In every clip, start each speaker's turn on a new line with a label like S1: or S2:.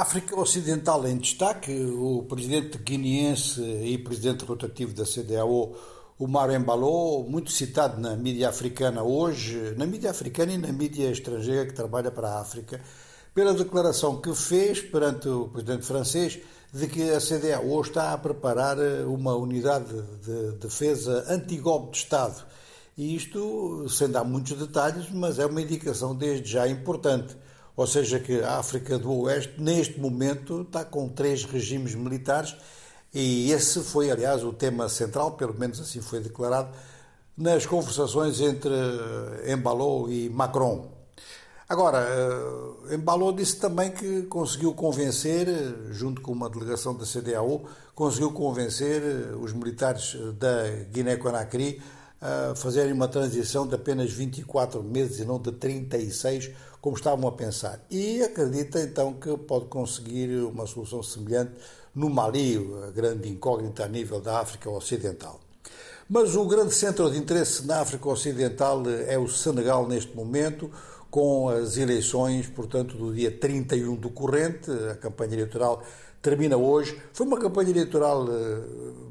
S1: África Ocidental em destaque, o presidente guineense e presidente rotativo da CDAO, Omar Embalou, muito citado na mídia africana hoje, na mídia africana e na mídia estrangeira que trabalha para a África, pela declaração que fez perante o presidente francês de que a CDAO está a preparar uma unidade de defesa anti-golpe de Estado. E isto, sem dar muitos detalhes, mas é uma indicação desde já importante ou seja, que a África do Oeste, neste momento, está com três regimes militares e esse foi, aliás, o tema central, pelo menos assim foi declarado, nas conversações entre Embalou e Macron. Agora, Embalou disse também que conseguiu convencer, junto com uma delegação da CDAO, conseguiu convencer os militares da Guiné-Conakry a fazerem uma transição de apenas 24 meses e não de 36, como estavam a pensar. E acredita então que pode conseguir uma solução semelhante no Mali, a grande incógnita a nível da África Ocidental. Mas o grande centro de interesse na África Ocidental é o Senegal neste momento, com as eleições, portanto, do dia 31 do corrente, a campanha eleitoral termina hoje. Foi uma campanha eleitoral eh,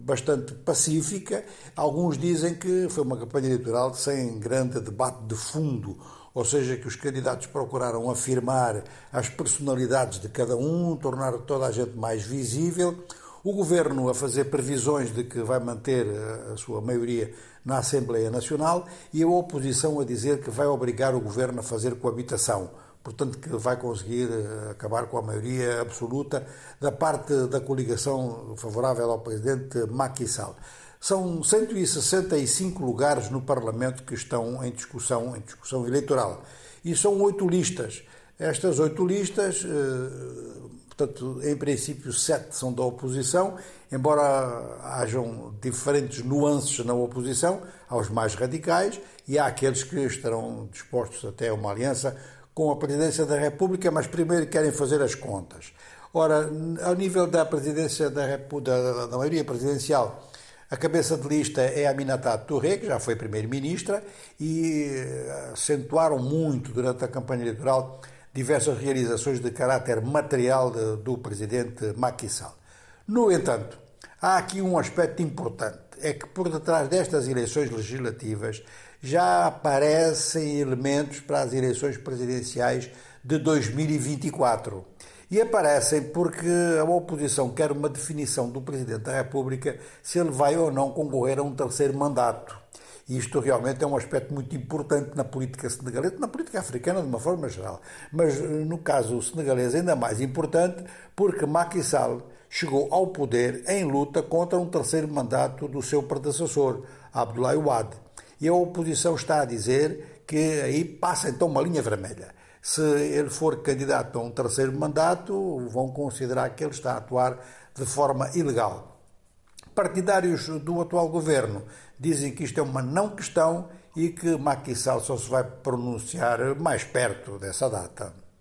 S1: bastante pacífica. Alguns dizem que foi uma campanha eleitoral sem grande debate de fundo, ou seja, que os candidatos procuraram afirmar as personalidades de cada um, tornar toda a gente mais visível. O governo a fazer previsões de que vai manter eh, a sua maioria na Assembleia Nacional e a oposição a dizer que vai obrigar o governo a fazer coabitação portanto que vai conseguir eh, acabar com a maioria absoluta da parte da coligação favorável ao presidente Macky Sall. São 165 lugares no Parlamento que estão em discussão, em discussão eleitoral. E são oito listas. Estas oito listas, eh, portanto, em princípio, sete são da oposição, embora hajam diferentes nuances na oposição, aos mais radicais, e há aqueles que estarão dispostos até a uma aliança com a presidência da República, mas primeiro querem fazer as contas. Ora, ao nível da presidência da, da, da maioria presidencial, a cabeça de lista é Aminata Touré, que já foi primeira-ministra, e eh, acentuaram muito durante a campanha eleitoral diversas realizações de caráter material do presidente Macky Sall. No entanto, há aqui um aspecto importante, é que por detrás destas eleições legislativas já aparecem elementos para as eleições presidenciais de 2024. E aparecem porque a oposição quer uma definição do Presidente da República se ele vai ou não concorrer a um terceiro mandato. E isto realmente é um aspecto muito importante na política senegalesa, na política africana de uma forma geral. Mas no caso senegalês ainda mais importante, porque Macky Sall chegou ao poder em luta contra um terceiro mandato do seu predecessor, Abdoulaye Wade. E a oposição está a dizer que aí passa então uma linha vermelha. Se ele for candidato a um terceiro mandato, vão considerar que ele está a atuar de forma ilegal. Partidários do atual governo dizem que isto é uma não questão e que Macky Sall só se vai pronunciar mais perto dessa data.